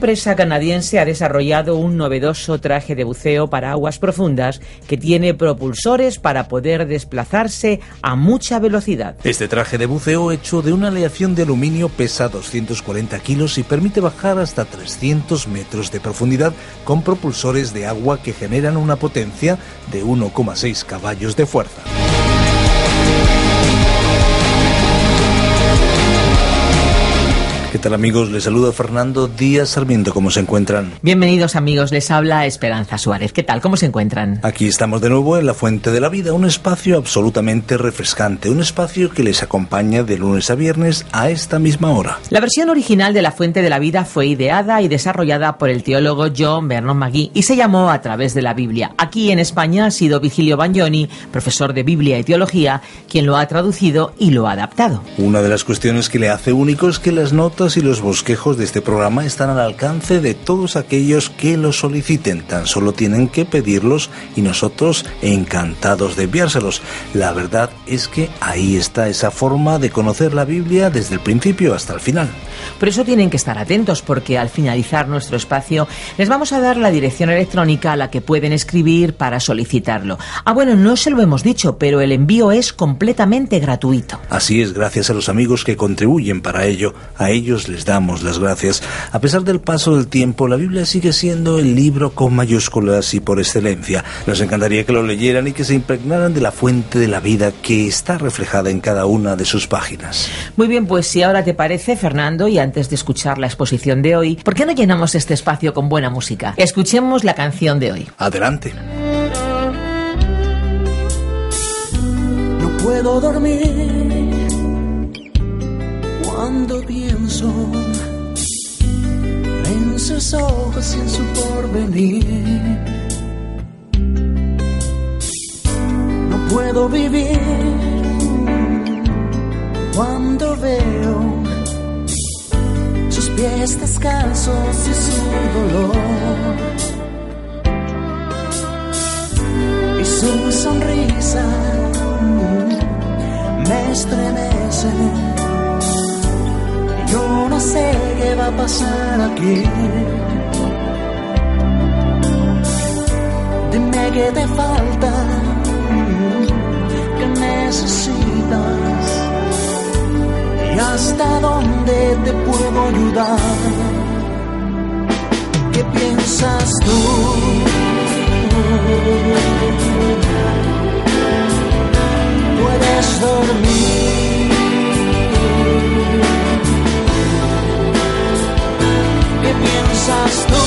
Empresa canadiense ha desarrollado un novedoso traje de buceo para aguas profundas que tiene propulsores para poder desplazarse a mucha velocidad. Este traje de buceo hecho de una aleación de aluminio pesa 240 kilos y permite bajar hasta 300 metros de profundidad con propulsores de agua que generan una potencia de 1,6 caballos de fuerza. ¿Qué tal amigos? Les saluda Fernando Díaz Sarmiento. ¿Cómo se encuentran? Bienvenidos amigos, les habla Esperanza Suárez. ¿Qué tal? ¿Cómo se encuentran? Aquí estamos de nuevo en La Fuente de la Vida, un espacio absolutamente refrescante, un espacio que les acompaña de lunes a viernes a esta misma hora. La versión original de La Fuente de la Vida fue ideada y desarrollada por el teólogo John Vernon McGee y se llamó A través de la Biblia. Aquí en España ha sido Vigilio Bagnoni, profesor de Biblia y Teología, quien lo ha traducido y lo ha adaptado. Una de las cuestiones que le hace único es que las notas y los bosquejos de este programa están al alcance de todos aquellos que los soliciten. Tan solo tienen que pedirlos y nosotros encantados de enviárselos. La verdad es que ahí está esa forma de conocer la Biblia desde el principio hasta el final. Por eso tienen que estar atentos porque al finalizar nuestro espacio les vamos a dar la dirección electrónica a la que pueden escribir para solicitarlo. Ah, bueno, no se lo hemos dicho, pero el envío es completamente gratuito. Así es, gracias a los amigos que contribuyen para ello. A ellos les damos las gracias. A pesar del paso del tiempo, la Biblia sigue siendo el libro con mayúsculas y por excelencia. Nos encantaría que lo leyeran y que se impregnaran de la fuente de la vida que está reflejada en cada una de sus páginas. Muy bien, pues si ahora te parece, Fernando, y antes de escuchar la exposición de hoy, ¿por qué no llenamos este espacio con buena música? Escuchemos la canción de hoy. Adelante. No puedo dormir cuando pienso en sus ojos y en su porvenir. No puedo vivir cuando veo sus pies descalzos y su dolor. Y su sonrisa me estremece pasar aquí. Dime qué te falta, qué necesitas y hasta dónde te puedo ayudar. ¿Qué piensas tú? Puedes dormir piensas tú?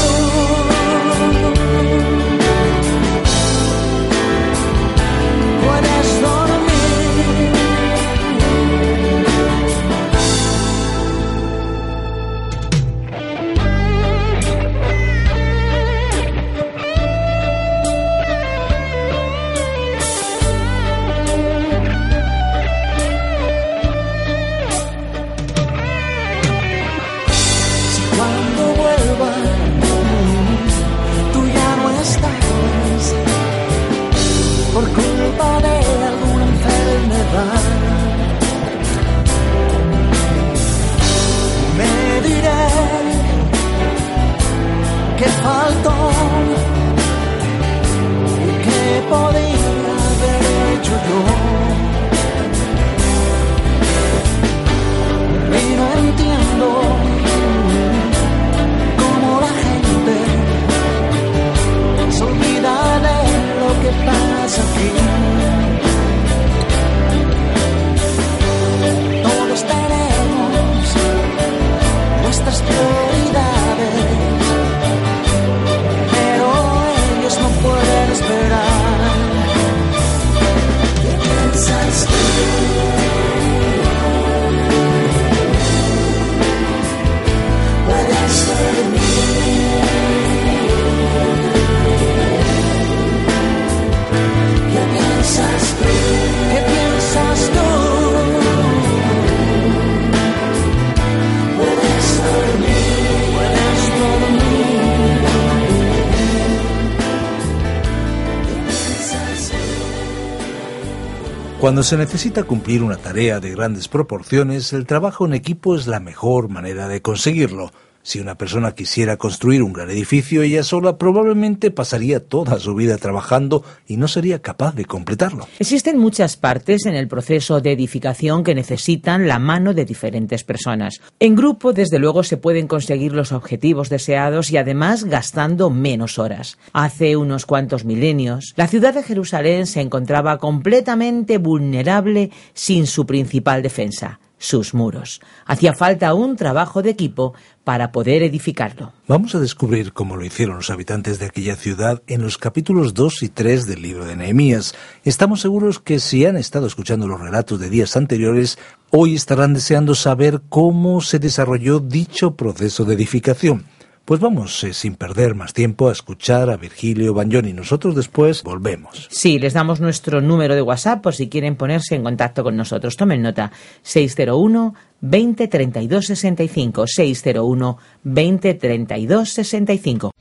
Cuando se necesita cumplir una tarea de grandes proporciones, el trabajo en equipo es la mejor manera de conseguirlo. Si una persona quisiera construir un gran edificio ella sola probablemente pasaría toda su vida trabajando y no sería capaz de completarlo. Existen muchas partes en el proceso de edificación que necesitan la mano de diferentes personas. En grupo, desde luego, se pueden conseguir los objetivos deseados y además gastando menos horas. Hace unos cuantos milenios, la ciudad de Jerusalén se encontraba completamente vulnerable sin su principal defensa, sus muros. Hacía falta un trabajo de equipo para poder edificarlo. Vamos a descubrir cómo lo hicieron los habitantes de aquella ciudad en los capítulos 2 y 3 del libro de Nehemías. Estamos seguros que si han estado escuchando los relatos de días anteriores, hoy estarán deseando saber cómo se desarrolló dicho proceso de edificación. Pues vamos, eh, sin perder más tiempo, a escuchar a Virgilio Bagnoni. Nosotros después volvemos. Sí, les damos nuestro número de WhatsApp por si quieren ponerse en contacto con nosotros. Tomen nota. 601 20 32 65. 601 20 32 65.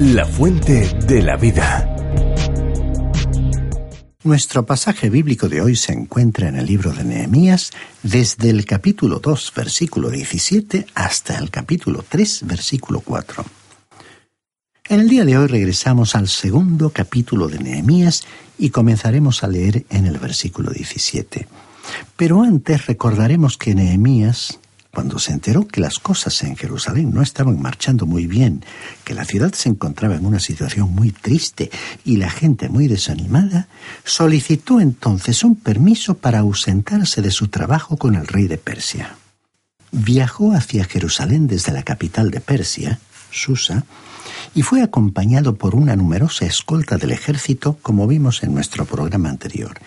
La fuente de la vida. Nuestro pasaje bíblico de hoy se encuentra en el libro de Nehemías desde el capítulo 2, versículo 17 hasta el capítulo 3, versículo 4. En el día de hoy regresamos al segundo capítulo de Nehemías y comenzaremos a leer en el versículo 17. Pero antes recordaremos que Nehemías cuando se enteró que las cosas en Jerusalén no estaban marchando muy bien, que la ciudad se encontraba en una situación muy triste y la gente muy desanimada, solicitó entonces un permiso para ausentarse de su trabajo con el rey de Persia. Viajó hacia Jerusalén desde la capital de Persia, Susa, y fue acompañado por una numerosa escolta del ejército, como vimos en nuestro programa anterior.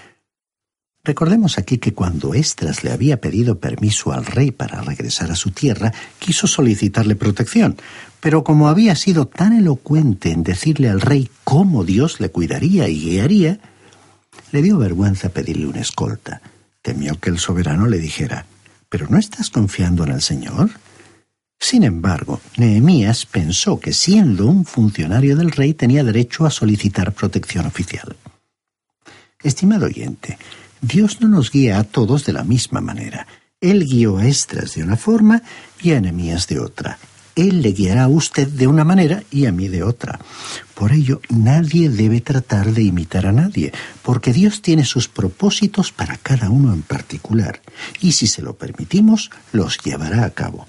Recordemos aquí que cuando Estras le había pedido permiso al rey para regresar a su tierra, quiso solicitarle protección, pero como había sido tan elocuente en decirle al rey cómo Dios le cuidaría y guiaría, le dio vergüenza pedirle una escolta. Temió que el soberano le dijera, ¿pero no estás confiando en el Señor? Sin embargo, Nehemías pensó que siendo un funcionario del rey tenía derecho a solicitar protección oficial. Estimado oyente, Dios no nos guía a todos de la misma manera. Él guió a Estras de una forma y a Enemías de otra. Él le guiará a usted de una manera y a mí de otra. Por ello, nadie debe tratar de imitar a nadie, porque Dios tiene sus propósitos para cada uno en particular, y si se lo permitimos, los llevará a cabo.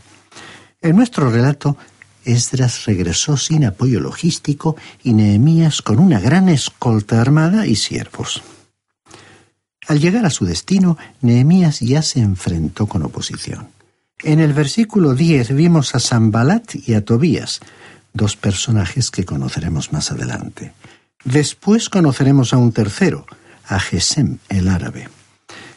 En nuestro relato, Esdras regresó sin apoyo logístico y Nehemías con una gran escolta armada y siervos. Al llegar a su destino, Nehemías ya se enfrentó con oposición. En el versículo 10 vimos a Sambalat y a Tobías, dos personajes que conoceremos más adelante. Después conoceremos a un tercero, a Gesem el árabe.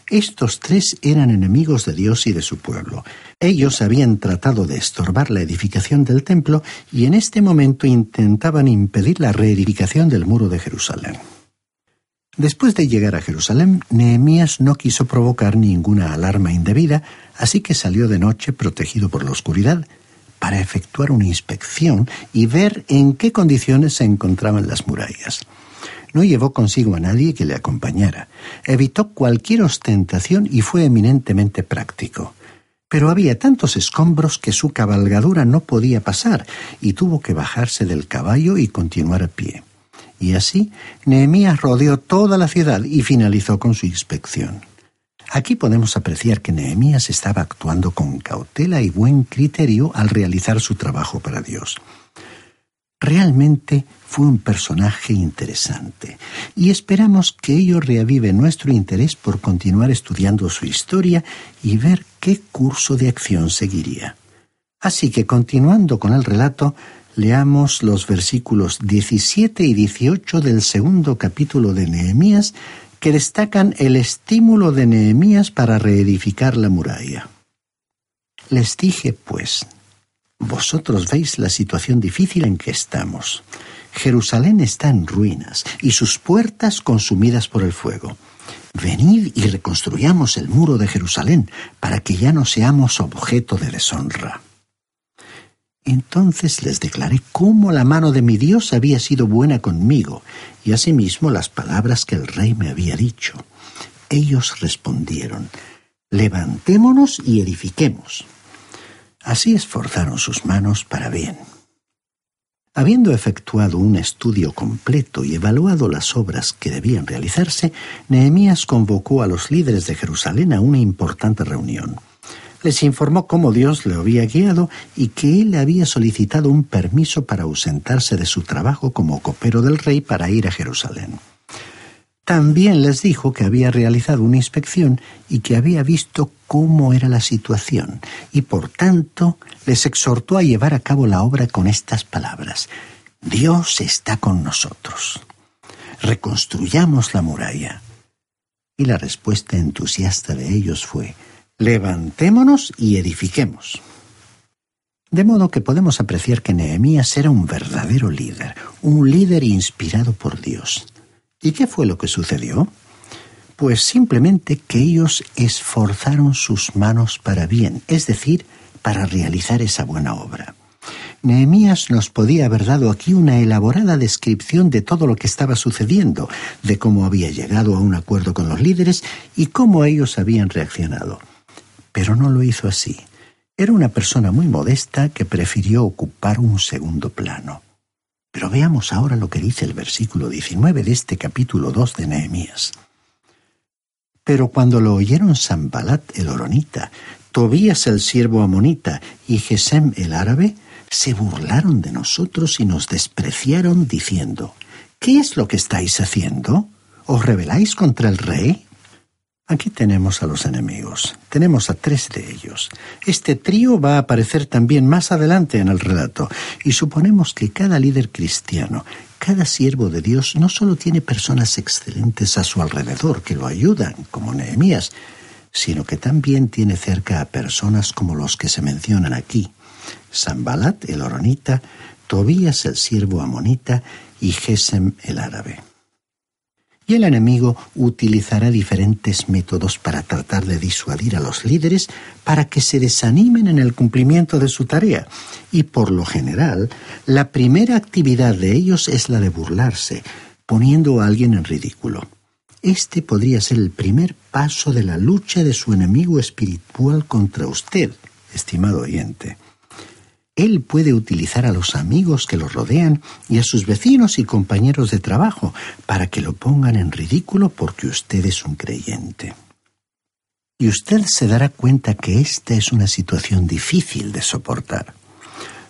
Estos tres eran enemigos de Dios y de su pueblo. Ellos habían tratado de estorbar la edificación del templo y en este momento intentaban impedir la reedificación del muro de Jerusalén. Después de llegar a Jerusalén, Nehemías no quiso provocar ninguna alarma indebida, así que salió de noche protegido por la oscuridad para efectuar una inspección y ver en qué condiciones se encontraban las murallas. No llevó consigo a nadie que le acompañara. Evitó cualquier ostentación y fue eminentemente práctico. Pero había tantos escombros que su cabalgadura no podía pasar y tuvo que bajarse del caballo y continuar a pie. Y así, Nehemías rodeó toda la ciudad y finalizó con su inspección. Aquí podemos apreciar que Nehemías estaba actuando con cautela y buen criterio al realizar su trabajo para Dios. Realmente fue un personaje interesante y esperamos que ello reavive nuestro interés por continuar estudiando su historia y ver qué curso de acción seguiría. Así que continuando con el relato, leamos los versículos 17 y 18 del segundo capítulo de Nehemías que destacan el estímulo de Nehemías para reedificar la muralla. Les dije, pues, vosotros veis la situación difícil en que estamos. Jerusalén está en ruinas y sus puertas consumidas por el fuego. Venid y reconstruyamos el muro de Jerusalén para que ya no seamos objeto de deshonra. Entonces les declaré cómo la mano de mi Dios había sido buena conmigo, y asimismo las palabras que el rey me había dicho. Ellos respondieron, levantémonos y edifiquemos. Así esforzaron sus manos para bien. Habiendo efectuado un estudio completo y evaluado las obras que debían realizarse, Nehemías convocó a los líderes de Jerusalén a una importante reunión les informó cómo Dios le había guiado y que él había solicitado un permiso para ausentarse de su trabajo como copero del rey para ir a Jerusalén. También les dijo que había realizado una inspección y que había visto cómo era la situación, y por tanto les exhortó a llevar a cabo la obra con estas palabras. Dios está con nosotros. Reconstruyamos la muralla. Y la respuesta entusiasta de ellos fue, levantémonos y edifiquemos. De modo que podemos apreciar que Nehemías era un verdadero líder, un líder inspirado por Dios. ¿Y qué fue lo que sucedió? Pues simplemente que ellos esforzaron sus manos para bien, es decir, para realizar esa buena obra. Nehemías nos podía haber dado aquí una elaborada descripción de todo lo que estaba sucediendo, de cómo había llegado a un acuerdo con los líderes y cómo ellos habían reaccionado pero no lo hizo así. Era una persona muy modesta que prefirió ocupar un segundo plano. Pero veamos ahora lo que dice el versículo 19 de este capítulo 2 de Nehemías. Pero cuando lo oyeron Sambalat el Oronita, Tobías el siervo amonita y Gesem el árabe, se burlaron de nosotros y nos despreciaron diciendo, ¿Qué es lo que estáis haciendo? ¿Os rebeláis contra el rey? Aquí tenemos a los enemigos. Tenemos a tres de ellos. Este trío va a aparecer también más adelante en el relato, y suponemos que cada líder cristiano, cada siervo de Dios, no solo tiene personas excelentes a su alrededor que lo ayudan, como Nehemías, sino que también tiene cerca a personas como los que se mencionan aquí. Sambalat el Oronita, Tobías el siervo amonita y Gesem el árabe. Y el enemigo utilizará diferentes métodos para tratar de disuadir a los líderes para que se desanimen en el cumplimiento de su tarea. Y por lo general, la primera actividad de ellos es la de burlarse, poniendo a alguien en ridículo. Este podría ser el primer paso de la lucha de su enemigo espiritual contra usted, estimado oyente. Él puede utilizar a los amigos que lo rodean y a sus vecinos y compañeros de trabajo para que lo pongan en ridículo porque usted es un creyente. Y usted se dará cuenta que esta es una situación difícil de soportar.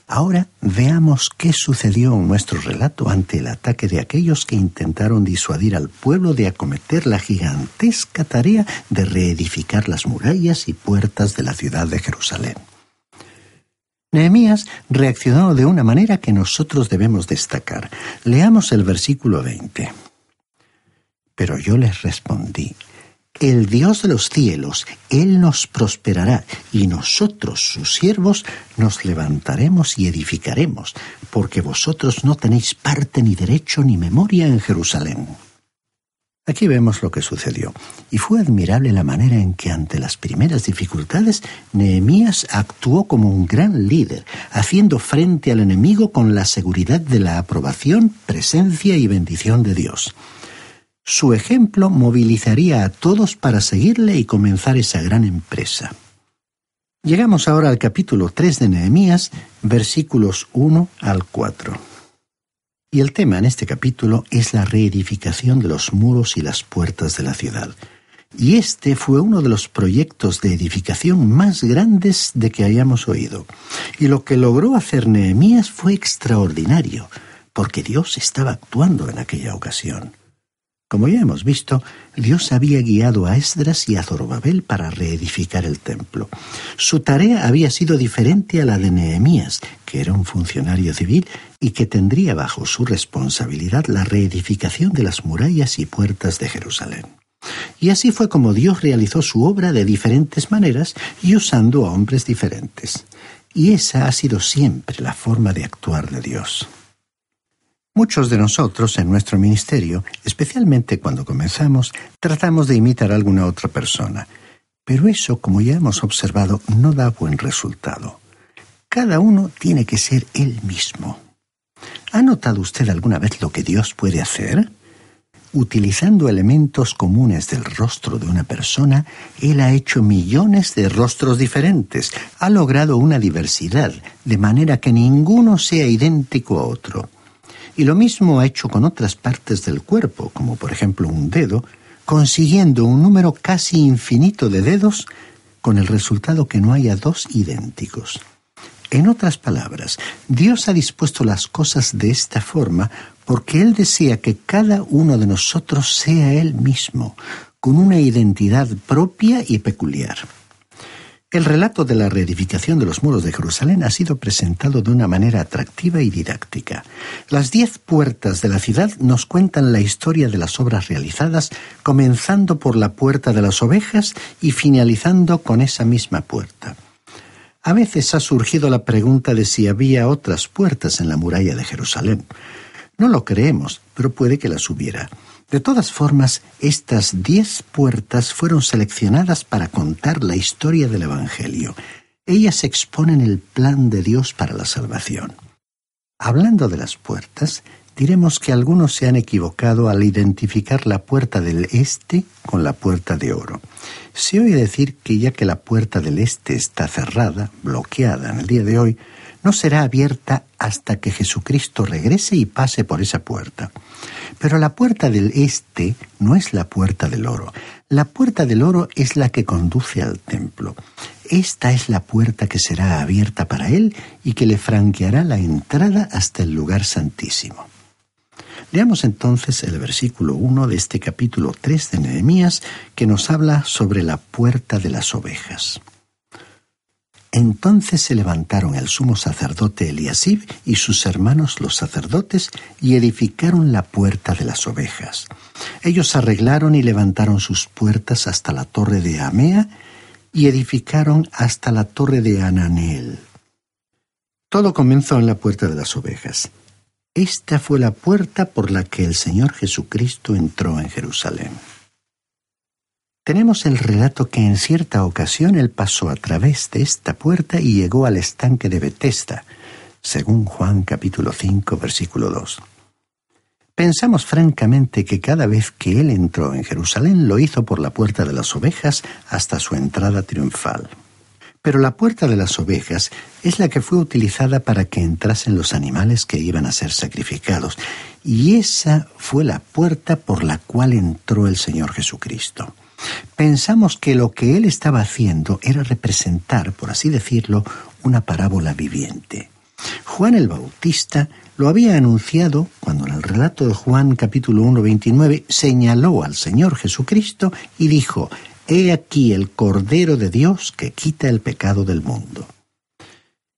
Ahora veamos qué sucedió en nuestro relato ante el ataque de aquellos que intentaron disuadir al pueblo de acometer la gigantesca tarea de reedificar las murallas y puertas de la ciudad de Jerusalén. Nehemías reaccionó de una manera que nosotros debemos destacar. Leamos el versículo 20. Pero yo les respondí, el Dios de los cielos, Él nos prosperará, y nosotros, sus siervos, nos levantaremos y edificaremos, porque vosotros no tenéis parte ni derecho ni memoria en Jerusalén. Aquí vemos lo que sucedió, y fue admirable la manera en que ante las primeras dificultades Nehemías actuó como un gran líder, haciendo frente al enemigo con la seguridad de la aprobación, presencia y bendición de Dios. Su ejemplo movilizaría a todos para seguirle y comenzar esa gran empresa. Llegamos ahora al capítulo 3 de Nehemías, versículos 1 al 4. Y el tema en este capítulo es la reedificación de los muros y las puertas de la ciudad. Y este fue uno de los proyectos de edificación más grandes de que hayamos oído. Y lo que logró hacer Nehemías fue extraordinario, porque Dios estaba actuando en aquella ocasión. Como ya hemos visto, Dios había guiado a Esdras y a Zorobabel para reedificar el templo. Su tarea había sido diferente a la de Nehemías, que era un funcionario civil y que tendría bajo su responsabilidad la reedificación de las murallas y puertas de Jerusalén. Y así fue como Dios realizó su obra de diferentes maneras y usando a hombres diferentes. Y esa ha sido siempre la forma de actuar de Dios. Muchos de nosotros en nuestro ministerio, especialmente cuando comenzamos, tratamos de imitar a alguna otra persona, pero eso, como ya hemos observado, no da buen resultado. Cada uno tiene que ser él mismo. ¿Ha notado usted alguna vez lo que Dios puede hacer? Utilizando elementos comunes del rostro de una persona, Él ha hecho millones de rostros diferentes, ha logrado una diversidad, de manera que ninguno sea idéntico a otro. Y lo mismo ha hecho con otras partes del cuerpo, como por ejemplo un dedo, consiguiendo un número casi infinito de dedos, con el resultado que no haya dos idénticos. En otras palabras, Dios ha dispuesto las cosas de esta forma porque Él desea que cada uno de nosotros sea Él mismo, con una identidad propia y peculiar. El relato de la reedificación de los muros de Jerusalén ha sido presentado de una manera atractiva y didáctica. Las diez puertas de la ciudad nos cuentan la historia de las obras realizadas, comenzando por la puerta de las ovejas y finalizando con esa misma puerta. A veces ha surgido la pregunta de si había otras puertas en la muralla de Jerusalén. No lo creemos, pero puede que las hubiera. De todas formas, estas diez puertas fueron seleccionadas para contar la historia del Evangelio. Ellas exponen el plan de Dios para la salvación. Hablando de las puertas, diremos que algunos se han equivocado al identificar la puerta del este con la puerta de oro. Se oye decir que ya que la puerta del este está cerrada, bloqueada en el día de hoy, no será abierta hasta que Jesucristo regrese y pase por esa puerta. Pero la puerta del este no es la puerta del oro. La puerta del oro es la que conduce al templo. Esta es la puerta que será abierta para él y que le franqueará la entrada hasta el lugar santísimo. Leamos entonces el versículo 1 de este capítulo 3 de Nehemías que nos habla sobre la puerta de las ovejas. Entonces se levantaron el sumo sacerdote Eliasib y sus hermanos los sacerdotes y edificaron la puerta de las ovejas. Ellos arreglaron y levantaron sus puertas hasta la torre de Amea y edificaron hasta la torre de Ananel. Todo comenzó en la puerta de las ovejas. Esta fue la puerta por la que el Señor Jesucristo entró en Jerusalén. Tenemos el relato que en cierta ocasión él pasó a través de esta puerta y llegó al estanque de Betesda, según Juan capítulo 5 versículo 2. Pensamos francamente que cada vez que él entró en Jerusalén lo hizo por la puerta de las ovejas hasta su entrada triunfal. Pero la puerta de las ovejas es la que fue utilizada para que entrasen los animales que iban a ser sacrificados, y esa fue la puerta por la cual entró el Señor Jesucristo. Pensamos que lo que él estaba haciendo era representar, por así decirlo, una parábola viviente. Juan el Bautista lo había anunciado cuando en el relato de Juan capítulo 1, 29 señaló al Señor Jesucristo y dijo, He aquí el Cordero de Dios que quita el pecado del mundo.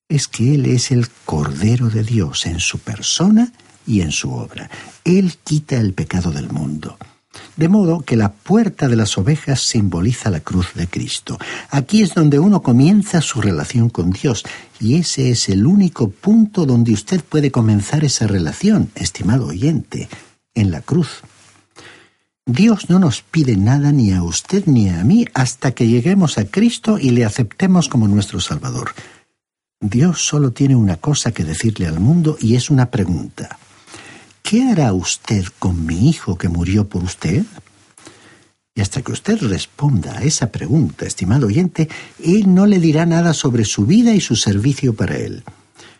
Es que Él es el Cordero de Dios en su persona y en su obra. Él quita el pecado del mundo. De modo que la puerta de las ovejas simboliza la cruz de Cristo. Aquí es donde uno comienza su relación con Dios y ese es el único punto donde usted puede comenzar esa relación, estimado oyente, en la cruz. Dios no nos pide nada ni a usted ni a mí hasta que lleguemos a Cristo y le aceptemos como nuestro Salvador. Dios solo tiene una cosa que decirle al mundo y es una pregunta. ¿Qué hará usted con mi hijo que murió por usted? Y hasta que usted responda a esa pregunta, estimado oyente, Él no le dirá nada sobre su vida y su servicio para Él.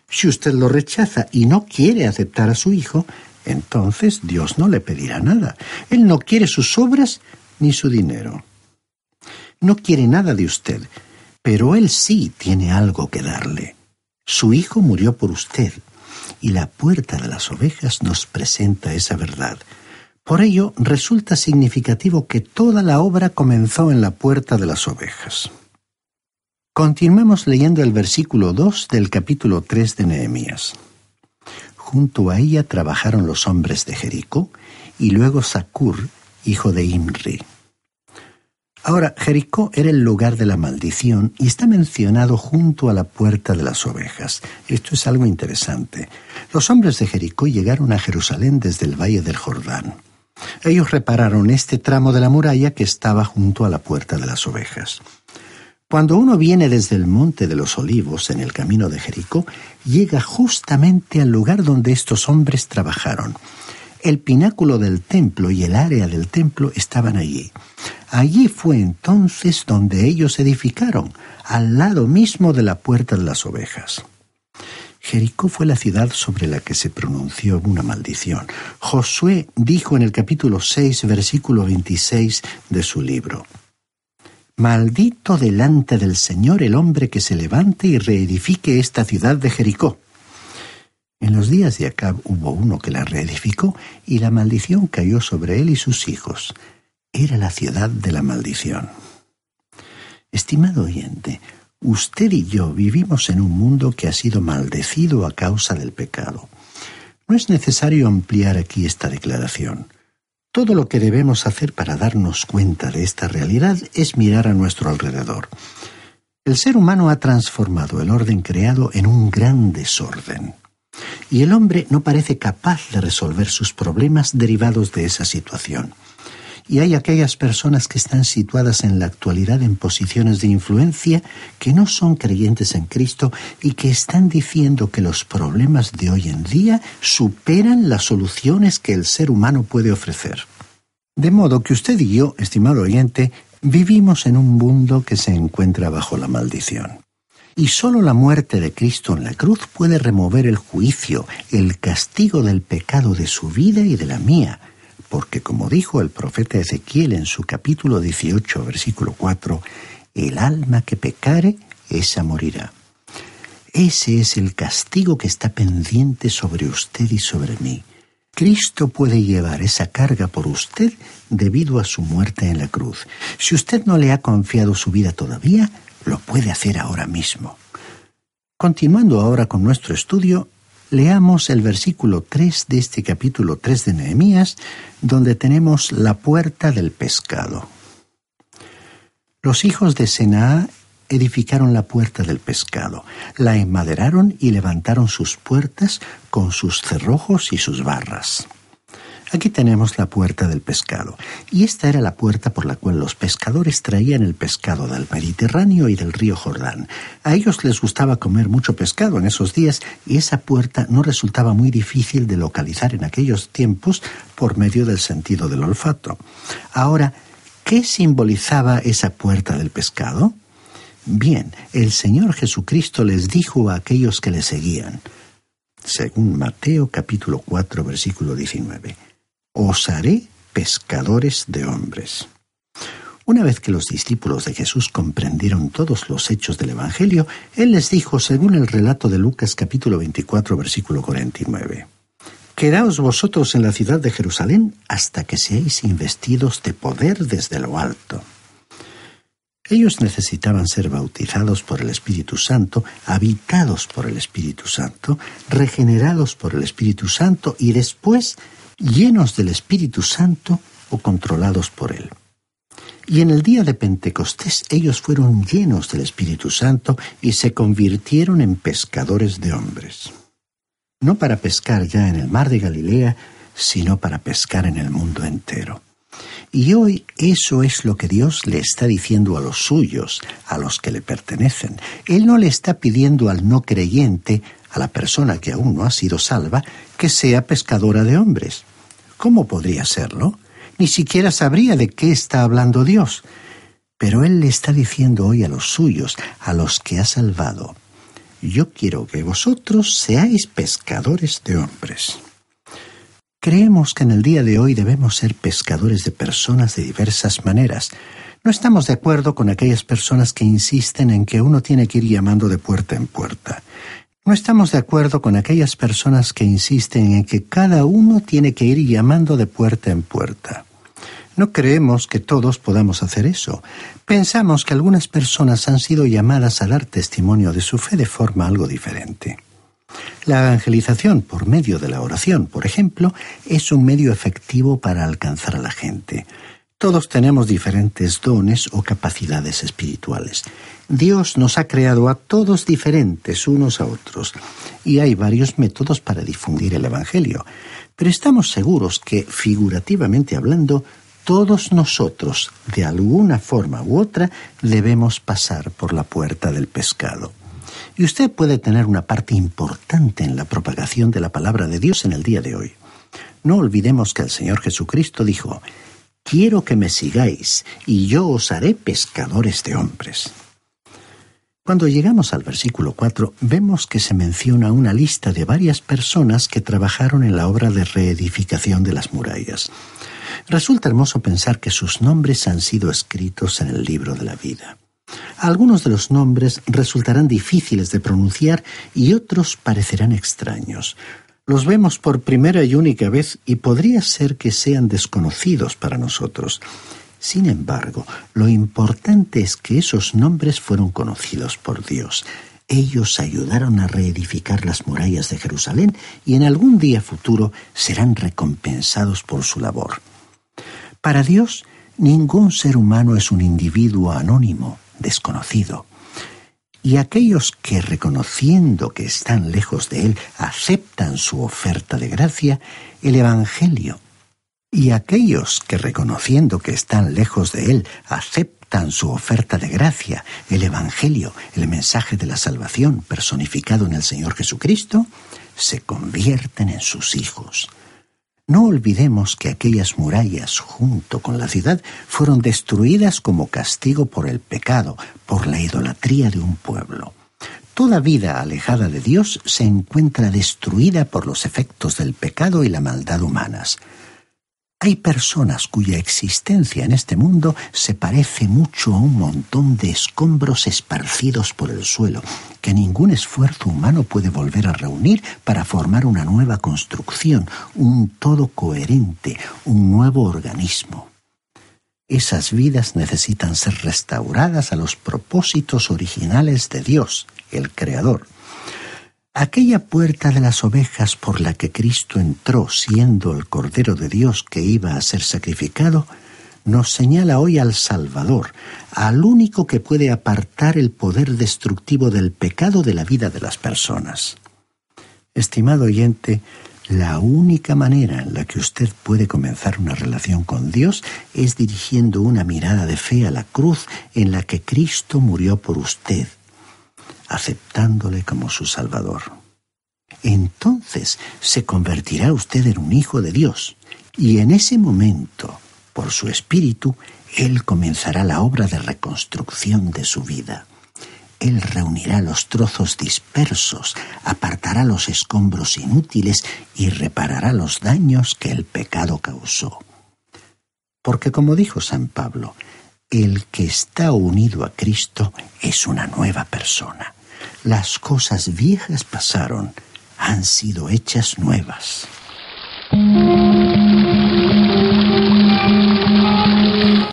Si usted lo rechaza y no quiere aceptar a su hijo, entonces Dios no le pedirá nada. Él no quiere sus obras ni su dinero. No quiere nada de usted, pero Él sí tiene algo que darle. Su Hijo murió por usted, y la puerta de las ovejas nos presenta esa verdad. Por ello, resulta significativo que toda la obra comenzó en la puerta de las ovejas. Continuemos leyendo el versículo 2 del capítulo 3 de Nehemías. Junto a ella trabajaron los hombres de Jericó y luego Sacur, hijo de Imri. Ahora, Jericó era el lugar de la maldición y está mencionado junto a la puerta de las ovejas. Esto es algo interesante. Los hombres de Jericó llegaron a Jerusalén desde el valle del Jordán. Ellos repararon este tramo de la muralla que estaba junto a la puerta de las ovejas. Cuando uno viene desde el Monte de los Olivos en el camino de Jericó, llega justamente al lugar donde estos hombres trabajaron. El pináculo del templo y el área del templo estaban allí. Allí fue entonces donde ellos edificaron, al lado mismo de la puerta de las ovejas. Jericó fue la ciudad sobre la que se pronunció una maldición. Josué dijo en el capítulo 6, versículo 26 de su libro, Maldito delante del Señor el hombre que se levante y reedifique esta ciudad de Jericó. En los días de Acab hubo uno que la reedificó y la maldición cayó sobre él y sus hijos. Era la ciudad de la maldición. Estimado oyente, usted y yo vivimos en un mundo que ha sido maldecido a causa del pecado. No es necesario ampliar aquí esta declaración. Todo lo que debemos hacer para darnos cuenta de esta realidad es mirar a nuestro alrededor. El ser humano ha transformado el orden creado en un gran desorden. Y el hombre no parece capaz de resolver sus problemas derivados de esa situación y hay aquellas personas que están situadas en la actualidad en posiciones de influencia que no son creyentes en Cristo y que están diciendo que los problemas de hoy en día superan las soluciones que el ser humano puede ofrecer. De modo que usted y yo, estimado oyente, vivimos en un mundo que se encuentra bajo la maldición. Y sólo la muerte de Cristo en la cruz puede remover el juicio, el castigo del pecado de su vida y de la mía, porque como dijo el profeta Ezequiel en su capítulo 18, versículo 4, el alma que pecare, esa morirá. Ese es el castigo que está pendiente sobre usted y sobre mí. Cristo puede llevar esa carga por usted debido a su muerte en la cruz. Si usted no le ha confiado su vida todavía, lo puede hacer ahora mismo. Continuando ahora con nuestro estudio, Leamos el versículo 3 de este capítulo 3 de Nehemías, donde tenemos la puerta del pescado. Los hijos de Senaa edificaron la puerta del pescado, la enmaderaron y levantaron sus puertas con sus cerrojos y sus barras. Aquí tenemos la puerta del pescado, y esta era la puerta por la cual los pescadores traían el pescado del Mediterráneo y del río Jordán. A ellos les gustaba comer mucho pescado en esos días, y esa puerta no resultaba muy difícil de localizar en aquellos tiempos por medio del sentido del olfato. Ahora, ¿qué simbolizaba esa puerta del pescado? Bien, el Señor Jesucristo les dijo a aquellos que le seguían, según Mateo capítulo 4 versículo 19, os haré pescadores de hombres. Una vez que los discípulos de Jesús comprendieron todos los hechos del Evangelio, Él les dijo, según el relato de Lucas capítulo 24, versículo 49, Quedaos vosotros en la ciudad de Jerusalén hasta que seáis investidos de poder desde lo alto. Ellos necesitaban ser bautizados por el Espíritu Santo, habitados por el Espíritu Santo, regenerados por el Espíritu Santo y después llenos del Espíritu Santo o controlados por él. Y en el día de Pentecostés ellos fueron llenos del Espíritu Santo y se convirtieron en pescadores de hombres. No para pescar ya en el mar de Galilea, sino para pescar en el mundo entero. Y hoy eso es lo que Dios le está diciendo a los suyos, a los que le pertenecen. Él no le está pidiendo al no creyente, a la persona que aún no ha sido salva, que sea pescadora de hombres. ¿Cómo podría serlo? Ni siquiera sabría de qué está hablando Dios. Pero Él le está diciendo hoy a los suyos, a los que ha salvado, yo quiero que vosotros seáis pescadores de hombres. Creemos que en el día de hoy debemos ser pescadores de personas de diversas maneras. No estamos de acuerdo con aquellas personas que insisten en que uno tiene que ir llamando de puerta en puerta. No estamos de acuerdo con aquellas personas que insisten en que cada uno tiene que ir llamando de puerta en puerta. No creemos que todos podamos hacer eso. Pensamos que algunas personas han sido llamadas a dar testimonio de su fe de forma algo diferente. La evangelización por medio de la oración, por ejemplo, es un medio efectivo para alcanzar a la gente. Todos tenemos diferentes dones o capacidades espirituales. Dios nos ha creado a todos diferentes unos a otros y hay varios métodos para difundir el Evangelio. Pero estamos seguros que, figurativamente hablando, todos nosotros, de alguna forma u otra, debemos pasar por la puerta del pescado. Y usted puede tener una parte importante en la propagación de la palabra de Dios en el día de hoy. No olvidemos que el Señor Jesucristo dijo, Quiero que me sigáis, y yo os haré pescadores de hombres. Cuando llegamos al versículo 4, vemos que se menciona una lista de varias personas que trabajaron en la obra de reedificación de las murallas. Resulta hermoso pensar que sus nombres han sido escritos en el libro de la vida. Algunos de los nombres resultarán difíciles de pronunciar y otros parecerán extraños. Los vemos por primera y única vez y podría ser que sean desconocidos para nosotros. Sin embargo, lo importante es que esos nombres fueron conocidos por Dios. Ellos ayudaron a reedificar las murallas de Jerusalén y en algún día futuro serán recompensados por su labor. Para Dios, ningún ser humano es un individuo anónimo desconocido. Y aquellos que reconociendo que están lejos de Él aceptan su oferta de gracia, el Evangelio. Y aquellos que reconociendo que están lejos de Él aceptan su oferta de gracia, el Evangelio, el mensaje de la salvación personificado en el Señor Jesucristo, se convierten en sus hijos. No olvidemos que aquellas murallas junto con la ciudad fueron destruidas como castigo por el pecado, por la idolatría de un pueblo. Toda vida alejada de Dios se encuentra destruida por los efectos del pecado y la maldad humanas. Hay personas cuya existencia en este mundo se parece mucho a un montón de escombros esparcidos por el suelo, que ningún esfuerzo humano puede volver a reunir para formar una nueva construcción, un todo coherente, un nuevo organismo. Esas vidas necesitan ser restauradas a los propósitos originales de Dios, el Creador. Aquella puerta de las ovejas por la que Cristo entró siendo el Cordero de Dios que iba a ser sacrificado, nos señala hoy al Salvador, al único que puede apartar el poder destructivo del pecado de la vida de las personas. Estimado oyente, la única manera en la que usted puede comenzar una relación con Dios es dirigiendo una mirada de fe a la cruz en la que Cristo murió por usted aceptándole como su Salvador. Entonces se convertirá usted en un hijo de Dios, y en ese momento, por su espíritu, Él comenzará la obra de reconstrucción de su vida. Él reunirá los trozos dispersos, apartará los escombros inútiles y reparará los daños que el pecado causó. Porque como dijo San Pablo, el que está unido a Cristo es una nueva persona las cosas viejas pasaron, han sido hechas nuevas.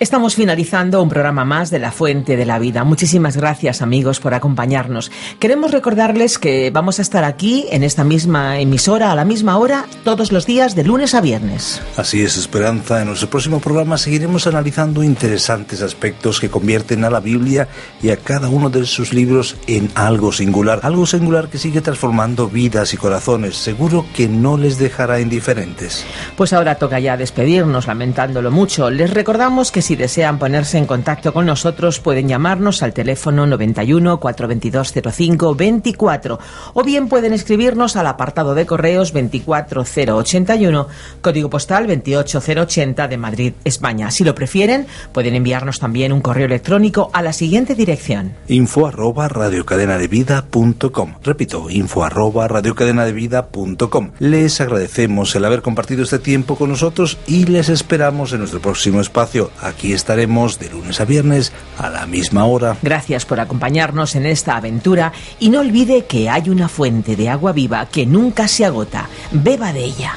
Estamos finalizando un programa más de La Fuente de la Vida. Muchísimas gracias amigos por acompañarnos. Queremos recordarles que vamos a estar aquí en esta misma emisora a la misma hora todos los días de lunes a viernes. Así es, Esperanza. En nuestro próximo programa seguiremos analizando interesantes aspectos que convierten a la Biblia y a cada uno de sus libros en algo singular. Algo singular que sigue transformando vidas y corazones. Seguro que no les dejará indiferentes. Pues ahora toca ya despedirnos, lamentándolo mucho. Les recordamos que si desean ponerse en contacto con nosotros pueden llamarnos al teléfono 91 422 05 24 o bien pueden escribirnos al apartado de correos 24081, código postal 28080 de Madrid, España. Si lo prefieren, pueden enviarnos también un correo electrónico a la siguiente dirección: info arroba radiocadenadevida.com. Repito, info arroba radiocadenadevida.com. Les agradecemos el haber compartido este tiempo con nosotros y les esperamos en nuestro próximo espacio Aquí estaremos de lunes a viernes a la misma hora. Gracias por acompañarnos en esta aventura y no olvide que hay una fuente de agua viva que nunca se agota. Beba de ella.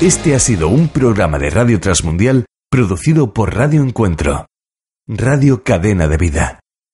Este ha sido un programa de Radio Transmundial producido por Radio Encuentro, Radio Cadena de Vida.